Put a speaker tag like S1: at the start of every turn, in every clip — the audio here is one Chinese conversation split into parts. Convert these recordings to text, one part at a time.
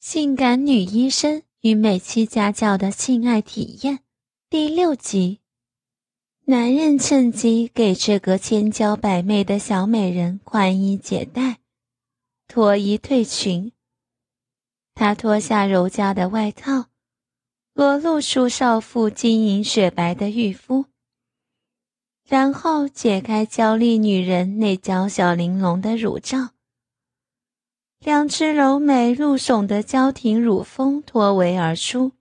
S1: 性感女医生与美妻家教的性爱体验第六集。男人趁机给这个千娇百媚的小美人宽衣解带，脱衣褪裙。他脱下柔家的外套，裸露出少妇晶莹雪白的玉肤，然后解开娇丽女人那娇小玲珑的乳罩。两只柔美露耸的娇挺乳峰脱围而出，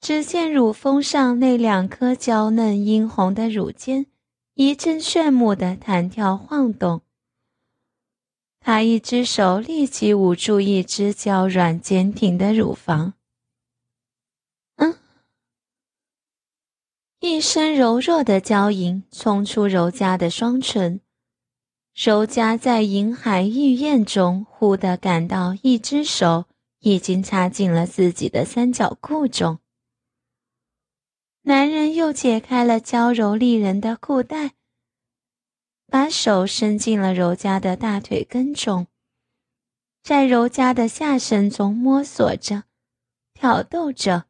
S1: 只见乳峰上那两颗娇嫩殷红的乳尖一阵炫目的弹跳晃动。他一只手立即捂住一只娇软坚挺的乳房，嗯，一声柔弱的娇吟冲出柔家的双唇。柔嘉在银海玉燕中，忽地感到一只手已经插进了自己的三角裤中。男人又解开了娇柔丽人的裤带，把手伸进了柔嘉的大腿根中，在柔嘉的下身中摸索着、挑逗着。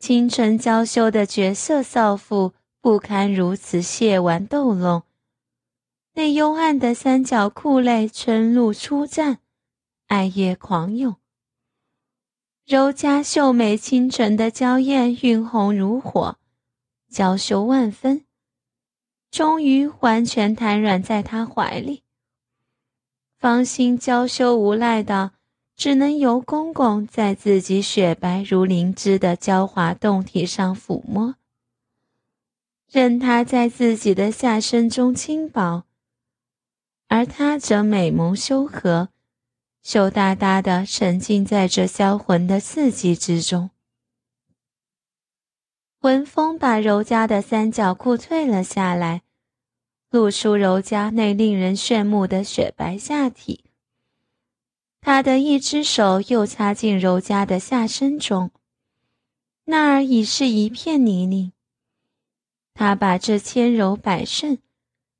S1: 清纯娇羞的绝色少妇不堪如此亵玩逗弄。那幽暗的三角裤内，春露初绽，爱液狂涌。柔嘉秀美清纯的娇艳晕红如火，娇羞万分，终于完全瘫软在他怀里。芳心娇羞无赖的，只能由公公在自己雪白如灵芝的娇滑胴体上抚摸，任他在自己的下身中轻薄。而他则美眸修和，羞答答地沉浸在这销魂的刺激之中。文风把柔家的三角裤褪了下来，露出柔家那令人炫目的雪白下体。他的一只手又插进柔家的下身中，那儿已是一片泥泞。他把这千柔百顺。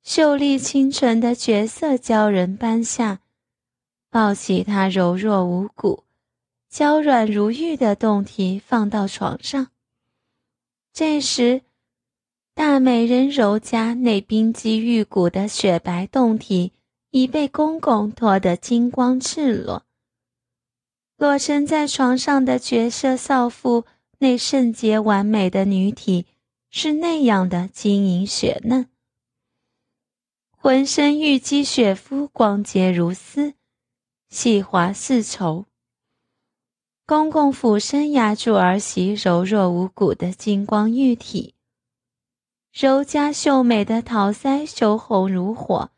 S1: 秀丽清纯的绝色鲛人搬下，抱起她柔弱无骨、娇软如玉的胴体放到床上。这时，大美人柔家那冰肌玉骨的雪白胴体已被公公脱得金光赤裸，裸身在床上的绝色少妇那圣洁完美的女体是那样的晶莹雪嫩。浑身玉肌雪肤，光洁如丝，细滑似绸。公公俯身压住儿媳柔弱无骨的金光玉体，柔佳秀美的桃腮羞红如火，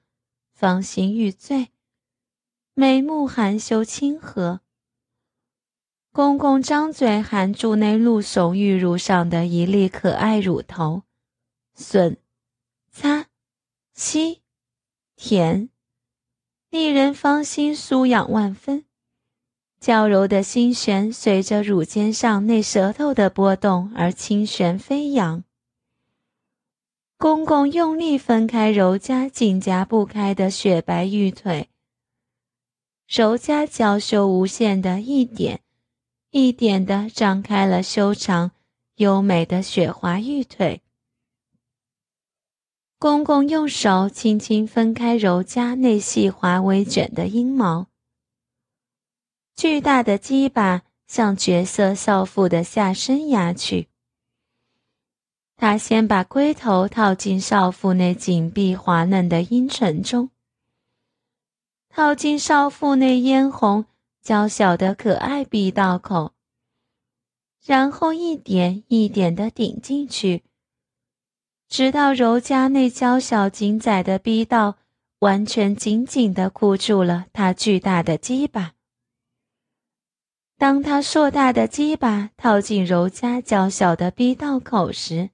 S1: 芳心欲醉，眉目含羞清和。公公张嘴含住那露耸玉乳上的一粒可爱乳头，吮，擦，吸。甜，令人芳心酥痒万分，娇柔的心弦随着乳尖上那舌头的波动而轻旋飞扬。公公用力分开柔嘉紧夹不开的雪白玉腿，柔嘉娇羞无限的一点一点的张开了修长优美的雪滑玉腿。公公用手轻轻分开柔嘉那细滑微卷的阴毛，巨大的鸡巴向绝色少妇的下身压去。他先把龟头套进少妇那紧闭滑嫩的阴唇中，套进少妇那嫣红娇小的可爱鼻道口，然后一点一点地顶进去。直到柔嘉那娇小紧窄的逼道完全紧紧地箍住了他巨大的鸡巴。当他硕大的鸡巴套进柔嘉娇小的逼道口时，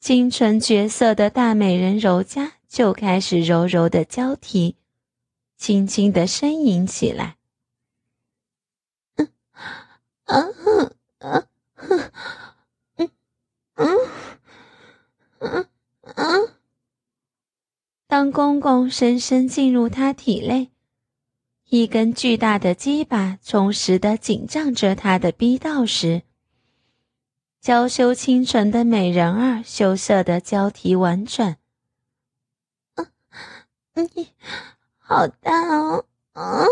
S1: 清纯绝色的大美人柔嘉就开始柔柔的交替，轻轻的呻吟起来。嗯，啊，啊，嗯，嗯。嗯嗯，当公公深深进入他体内，一根巨大的鸡巴忠实的紧张着他的逼道时，娇羞清纯的美人儿羞涩的交替婉转：“你好大哦，啊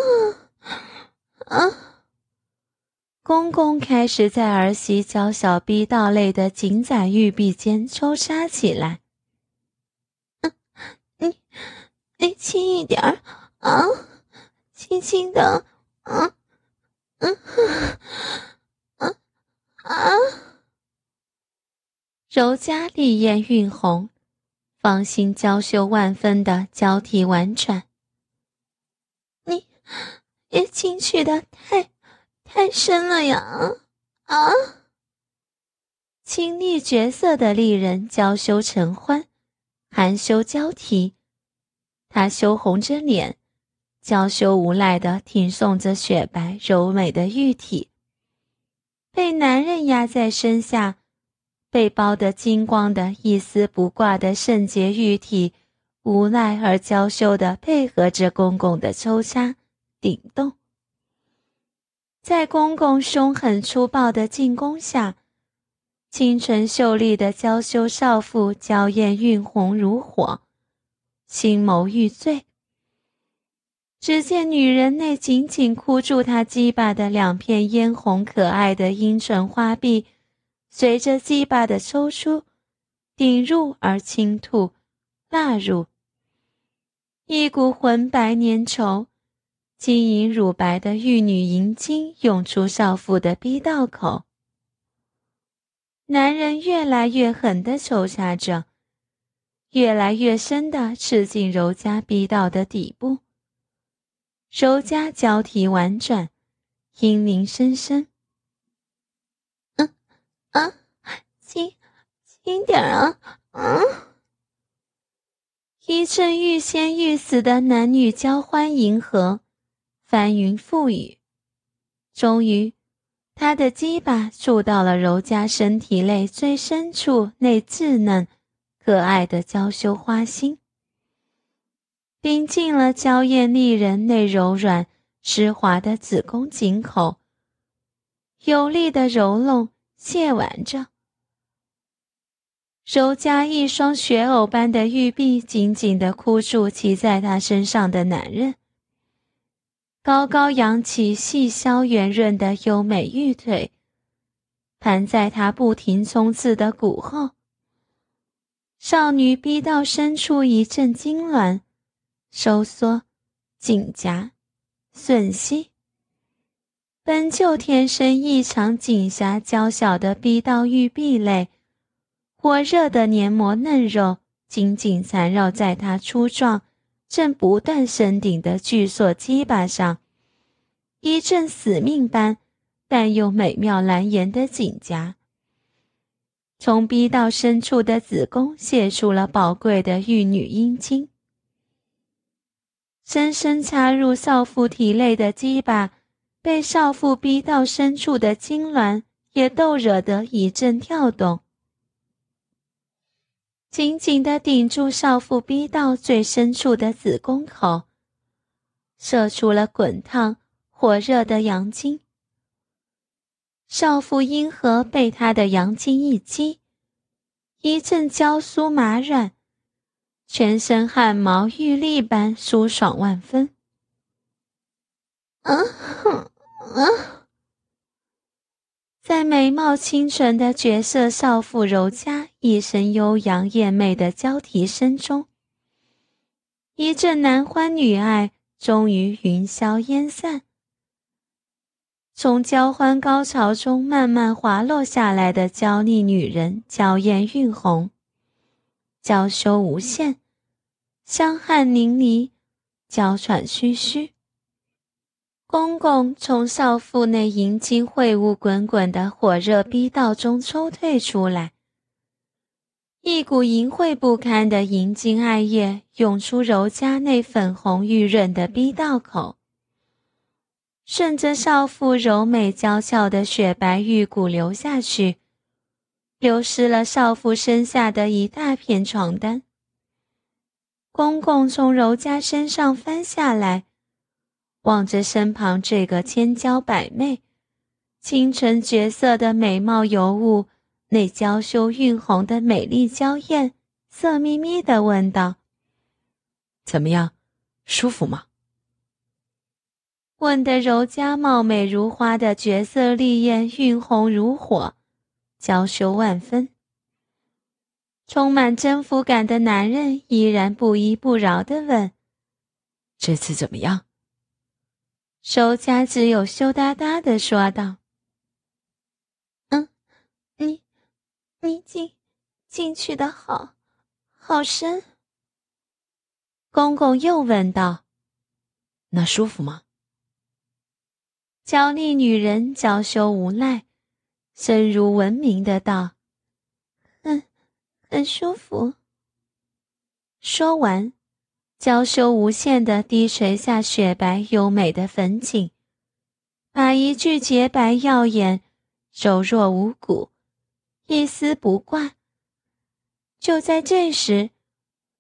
S1: 啊！”公公开始在儿媳娇小逼道内的紧窄玉臂间抽插起来。你，你轻一点儿啊，轻轻的，啊，嗯，啊啊！柔嘉丽艳晕红，芳心娇羞万分的交替婉转。你，也进去的太。太深了呀！啊！清丽绝色的丽人娇羞成欢，含羞交替。她羞红着脸，娇羞无赖地挺送着雪白柔美的玉体。被男人压在身下，被包得金光的一丝不挂的圣洁玉体，无奈而娇羞地配合着公公的抽插顶动。在公公凶狠粗暴的进攻下，清纯秀丽的娇羞少妇娇艳晕红如火，心眸欲醉。只见女人那紧紧箍住她鸡巴的两片嫣红可爱的阴唇花臂，随着鸡巴的抽出、顶入而倾吐、纳入，一股浑白粘稠。晶莹乳白的玉女银晶涌出少妇的逼道口，男人越来越狠地抽插着，越来越深地刺进柔家逼道的底部。柔家交替婉转，阴灵声声：“嗯，啊，轻，轻点啊，嗯。”一阵欲仙欲死的男女交欢迎合。翻云覆雨，终于，他的鸡巴触到了柔嘉身体内最深处那稚嫩、可爱的娇羞花心，并进了娇艳丽人那柔软、湿滑的子宫颈口，有力的揉弄、亵玩着。柔嘉一双雪藕般的玉臂紧紧地箍住骑在他身上的男人。高高扬起细削圆润的优美玉腿，盘在他不停冲刺的骨后。少女逼到深处一阵痉挛、收缩、紧夹、吮吸。本就天生异常紧狭娇小的逼到玉壁内，火热的黏膜嫩肉紧紧缠绕在她粗壮。正不断升顶的巨硕鸡巴上，一阵死命般但又美妙难言的紧夹，从逼到深处的子宫泄出了宝贵的玉女阴茎，深深插入少妇体内的鸡巴，被少妇逼到深处的痉挛也逗惹得一阵跳动。紧紧地顶住少妇逼到最深处的子宫口，射出了滚烫火热的阳精。少妇阴核被他的阳精一击，一阵娇酥麻软，全身汗毛玉立般舒爽万分。啊啊！在美貌清纯的绝色少妇柔嘉一声悠扬艳媚的娇啼声中，一阵男欢女爱终于云消烟散。从交欢高潮中慢慢滑落下来的娇丽女人，娇艳晕红，娇羞无限，香汗淋漓，娇喘吁吁。公公从少妇那银金秽物滚滚的火热逼道中抽退出来，一股淫秽不堪的银金爱液涌出柔家那粉红玉润的逼道口，顺着少妇柔美娇俏的雪白玉骨流下去，流失了少妇身下的一大片床单。公公从柔家身上翻下来。望着身旁这个千娇百媚、倾城绝色的美貌尤物，那娇羞晕红的美丽娇艳，色眯眯的问道：“
S2: 怎么样，舒服吗？”
S1: 问得柔家貌美如花的绝色丽艳、晕红如火，娇羞万分。充满征服感的男人依然不依不饶地问：“
S2: 这次怎么样？”
S1: 手家只有羞答答的说道：“嗯，你，你进，进去的好，好深。”公公又问道：“
S2: 那舒服吗？”
S1: 娇丽女人娇羞无奈，声如闻名的道：“很，很舒服。”说完，娇羞无限的低垂下雪白优美的粉颈，把一具洁白耀眼、柔弱无骨、一丝不挂。就在这时，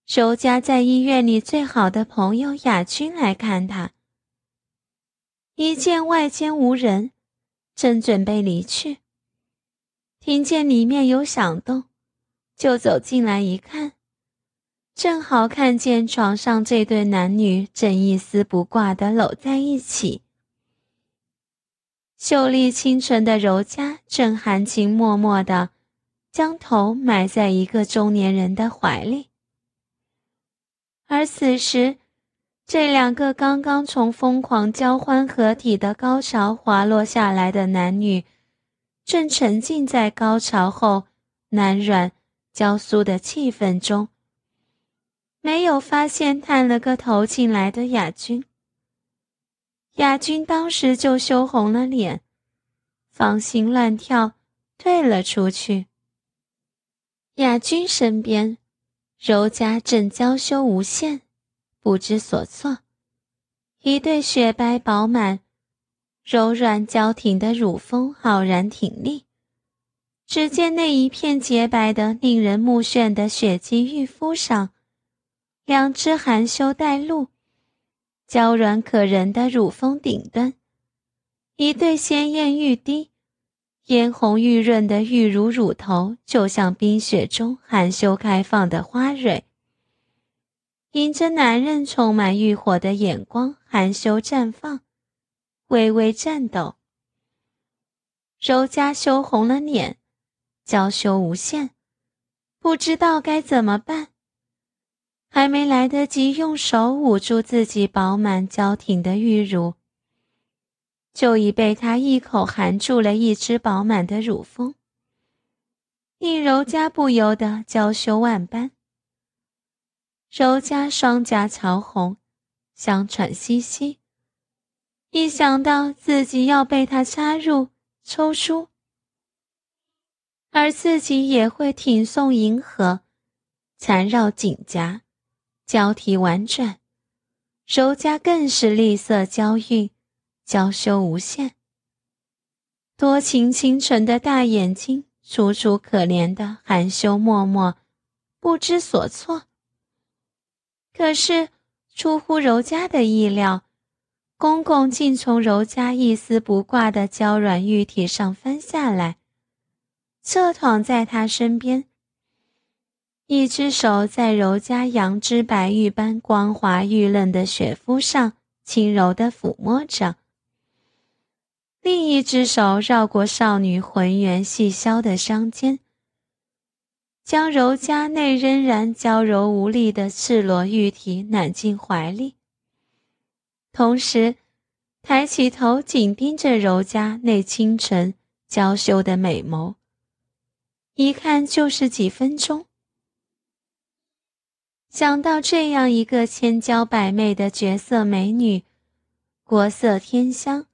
S1: 周家在医院里最好的朋友雅君来看他。一见外间无人，正准备离去，听见里面有响动，就走进来一看，正好看见床上这对男女正一丝不挂的搂在一起。秀丽清纯的柔嘉正含情脉脉的将头埋在一个中年人的怀里，而此时。这两个刚刚从疯狂交欢合体的高潮滑落下来的男女，正沉浸在高潮后难软、娇酥的气氛中。没有发现探了个头进来的雅君，雅君当时就羞红了脸，芳心乱跳，退了出去。雅君身边，柔嘉正娇羞无限。不知所措，一对雪白饱满、柔软娇挺的乳峰傲然挺立。只见那一片洁白的、令人目眩的雪肌玉肤上，两只含羞带露、娇软可人的乳峰顶端，一对鲜艳欲滴、嫣红欲润的玉乳乳头，就像冰雪中含羞开放的花蕊。迎着男人充满欲火的眼光，含羞绽放，微微颤抖。柔嘉羞红了脸，娇羞无限，不知道该怎么办。还没来得及用手捂住自己饱满娇挺的玉乳，就已被他一口含住了一只饱满的乳峰，令柔嘉不由得娇羞万般。柔嘉双颊潮红，想喘息息。一想到自己要被他插入、抽出，而自己也会挺送银河，缠绕颈颊，交替婉转，柔嘉更是丽色娇韵，娇羞无限。多情清纯的大眼睛，楚楚可怜的含羞脉脉，不知所措。可是，出乎柔嘉的意料，公公竟从柔嘉一丝不挂的娇软玉体上翻下来，侧躺在她身边，一只手在柔嘉羊脂白玉般光滑玉嫩的雪肤上轻柔地抚摸着，另一只手绕过少女浑圆细削的香肩。将柔嘉内仍然娇柔无力的赤裸玉体揽进怀里，同时抬起头紧盯着柔嘉那清纯娇羞的美眸，一看就是几分钟。想到这样一个千娇百媚的绝色美女，国色天香、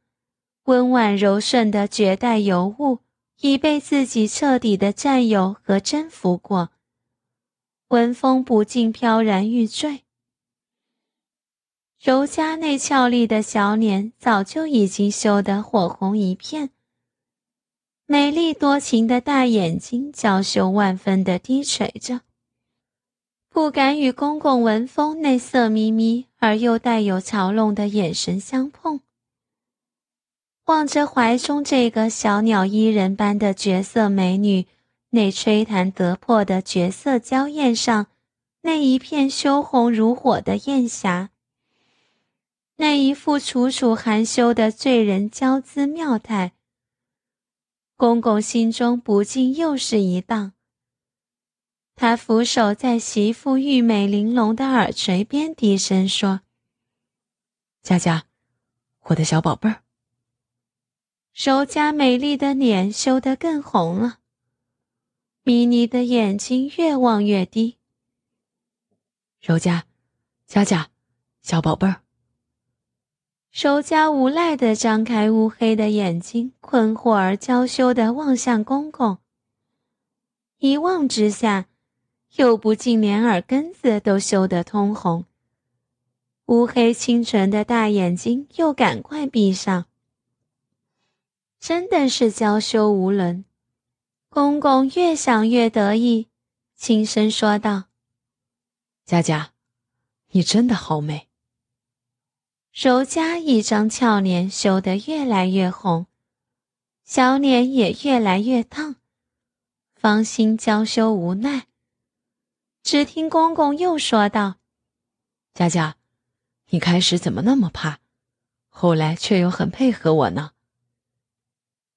S1: 温婉柔顺的绝代尤物。已被自己彻底的占有和征服过，闻风不禁飘然欲坠。柔嘉那俏丽的小脸早就已经羞得火红一片，美丽多情的大眼睛娇羞万分的低垂着，不敢与公公文峰那色眯眯而又带有嘲弄的眼神相碰。望着怀中这个小鸟依人般的绝色美女，那吹弹得破的绝色娇艳上，那一片羞红如火的艳霞，那一副楚楚含羞的醉人娇姿妙态，公公心中不禁又是一荡。他俯首在媳妇玉美玲珑的耳垂边低声说：“
S2: 佳佳，我的小宝贝儿。”
S1: 柔佳美丽的脸羞得更红了，迷你的眼睛越望越低。
S2: 柔佳，佳佳，小宝贝儿。
S1: 柔佳无奈地张开乌黑的眼睛，困惑而娇羞地望向公公。一望之下，又不禁连耳根子都羞得通红，乌黑清纯的大眼睛又赶快闭上。真的是娇羞无伦，公公越想越得意，轻声说道：“
S2: 佳佳，你真的好美。”
S1: 柔嘉一张俏脸羞得越来越红，小脸也越来越烫，芳心娇羞无奈。只听公公又说道：“
S2: 佳佳，你开始怎么那么怕，后来却又很配合我呢？”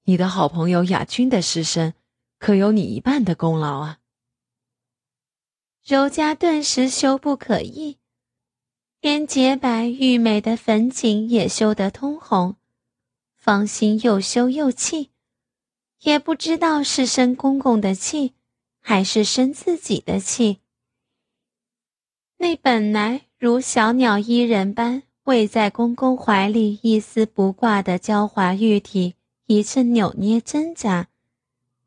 S2: 你的好朋友雅君的失身，可有你一半的功劳啊！
S1: 柔家顿时羞不可抑，连洁白玉美的粉颈也羞得通红，芳心又羞又气，也不知道是生公公的气，还是生自己的气。那本来如小鸟依人般偎在公公怀里一丝不挂的娇滑玉体。一阵扭捏挣扎，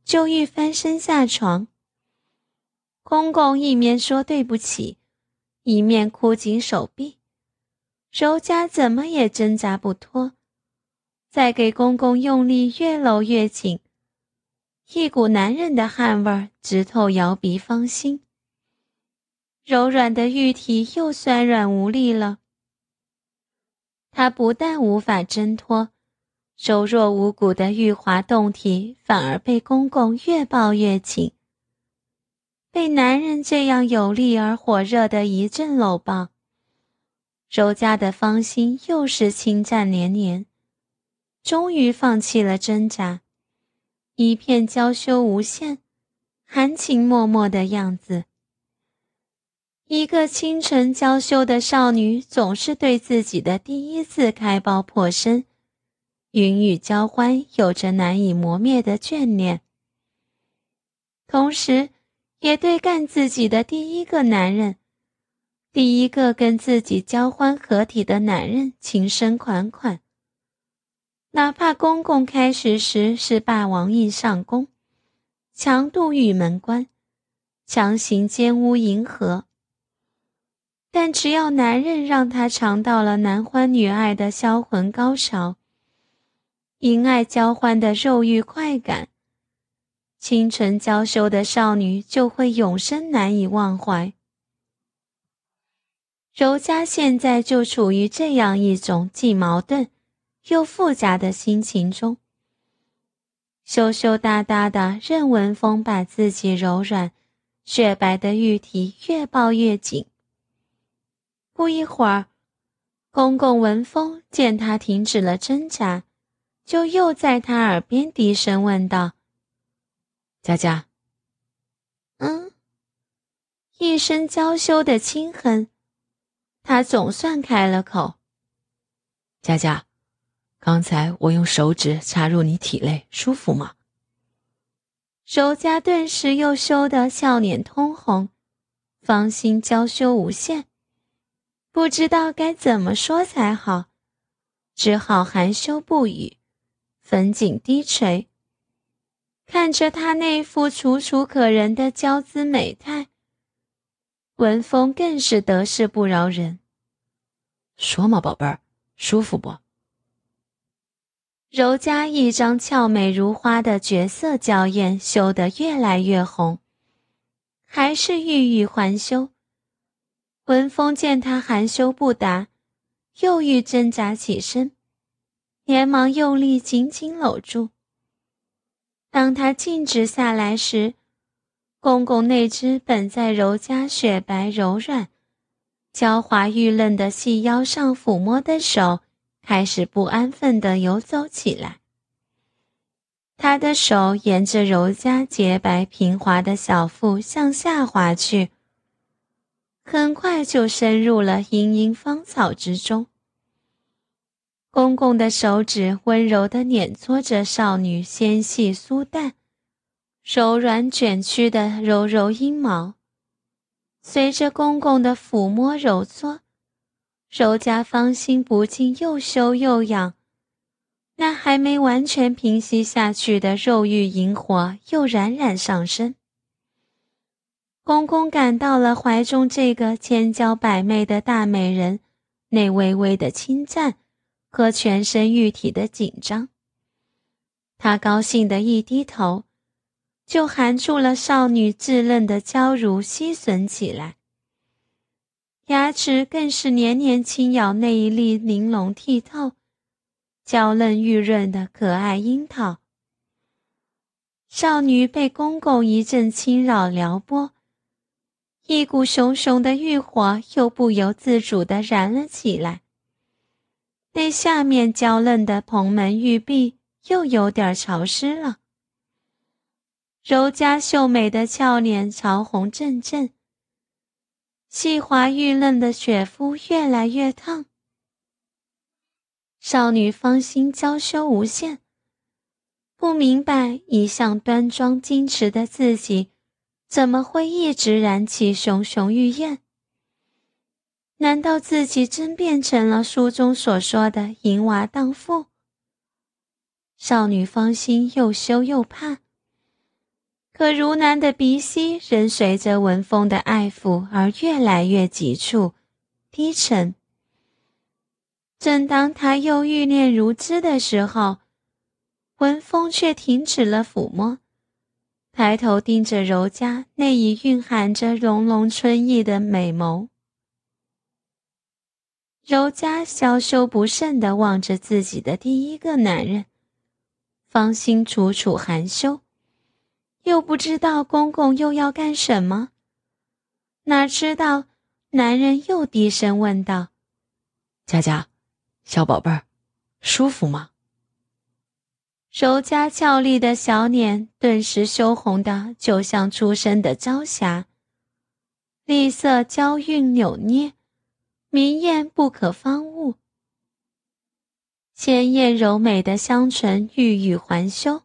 S1: 就欲翻身下床。公公一面说对不起，一面箍紧手臂。柔家怎么也挣扎不脱，再给公公用力越搂越紧，一股男人的汗味直透摇鼻芳心。柔软的玉体又酸软无力了，他不但无法挣脱。柔弱无骨的玉滑胴体反而被公公越抱越紧。被男人这样有力而火热的一阵搂抱，柔家的芳心又是轻战连连，终于放弃了挣扎，一片娇羞无限、含情脉脉的样子。一个清纯娇羞的少女，总是对自己的第一次开包破身。云雨交欢，有着难以磨灭的眷恋，同时，也对干自己的第一个男人，第一个跟自己交欢合体的男人情深款款。哪怕公公开始时是霸王硬上弓，强渡玉门关，强行奸污银河，但只要男人让他尝到了男欢女爱的销魂高潮。因爱交欢的肉欲快感，清纯娇羞的少女就会永生难以忘怀。柔家现在就处于这样一种既矛盾又复杂的心情中，羞羞答答的任文峰把自己柔软雪白的玉体越抱越紧。不一会儿，公公闻风见他停止了挣扎。就又在他耳边低声问道：“
S2: 佳佳。”“
S1: 嗯。”一声娇羞的轻哼，他总算开了口：“
S2: 佳佳，刚才我用手指插入你体内，舒服吗？”
S1: 柔家顿时又羞得笑脸通红，芳心娇羞无限，不知道该怎么说才好，只好含羞不语。粉颈低垂，看着他那副楚楚可人的娇姿美态，文峰更是得势不饶人。
S2: 说嘛，宝贝儿，舒服不？
S1: 柔嘉一张俏美如花的绝色娇艳羞得越来越红，还是欲语还休，文峰见他含羞不答，又欲挣扎起身，连忙用力紧紧搂住。当他静止下来时，公公那只本在柔家雪白柔软、娇滑玉嫩的细腰上抚摸的手，开始不安分地游走起来。他的手沿着柔家洁白平滑的小腹向下滑去，很快就深入了茵茵芳草之中。公公的手指温柔地捻搓着少女纤细酥淡、柔软卷曲的柔柔阴毛，随着公公的抚摸揉搓，柔家芳心不禁又羞又痒。那还没完全平息下去的肉欲萤火又冉冉上升。公公感到了怀中这个千娇百媚的大美人那微微的侵占。和全身玉体的紧张，他高兴的一低头，就含住了少女稚嫩的娇乳，吸吮起来。牙齿更是年年轻咬那一粒玲珑剔透、娇嫩玉润的可爱樱桃。少女被公公一阵轻扰撩拨，一股熊熊的欲火又不由自主地燃了起来。那下面娇嫩的蓬门玉臂又有点潮湿了。柔佳秀美的俏脸潮红阵阵，细滑玉嫩的雪肤越来越烫。少女芳心娇羞无限，不明白一向端庄矜持的自己，怎么会一直燃起熊熊欲焰。难道自己真变成了书中所说的淫娃荡妇？少女芳心又羞又怕，可如南的鼻息仍随着文风的爱抚而越来越急促、低沉。正当他又欲念如织的时候，文风却停止了抚摸，抬头盯着柔嘉那已蕴含着浓浓春意的美眸。柔嘉娇羞不胜地望着自己的第一个男人，芳心楚楚含羞，又不知道公公又要干什么。哪知道男人又低声问道：“
S2: 佳佳，小宝贝儿，舒服吗？”
S1: 柔佳俏丽的小脸顿时羞红的，就像初生的朝霞，丽色娇韵扭捏。明艳不可方物，鲜艳柔美的香唇欲语还休。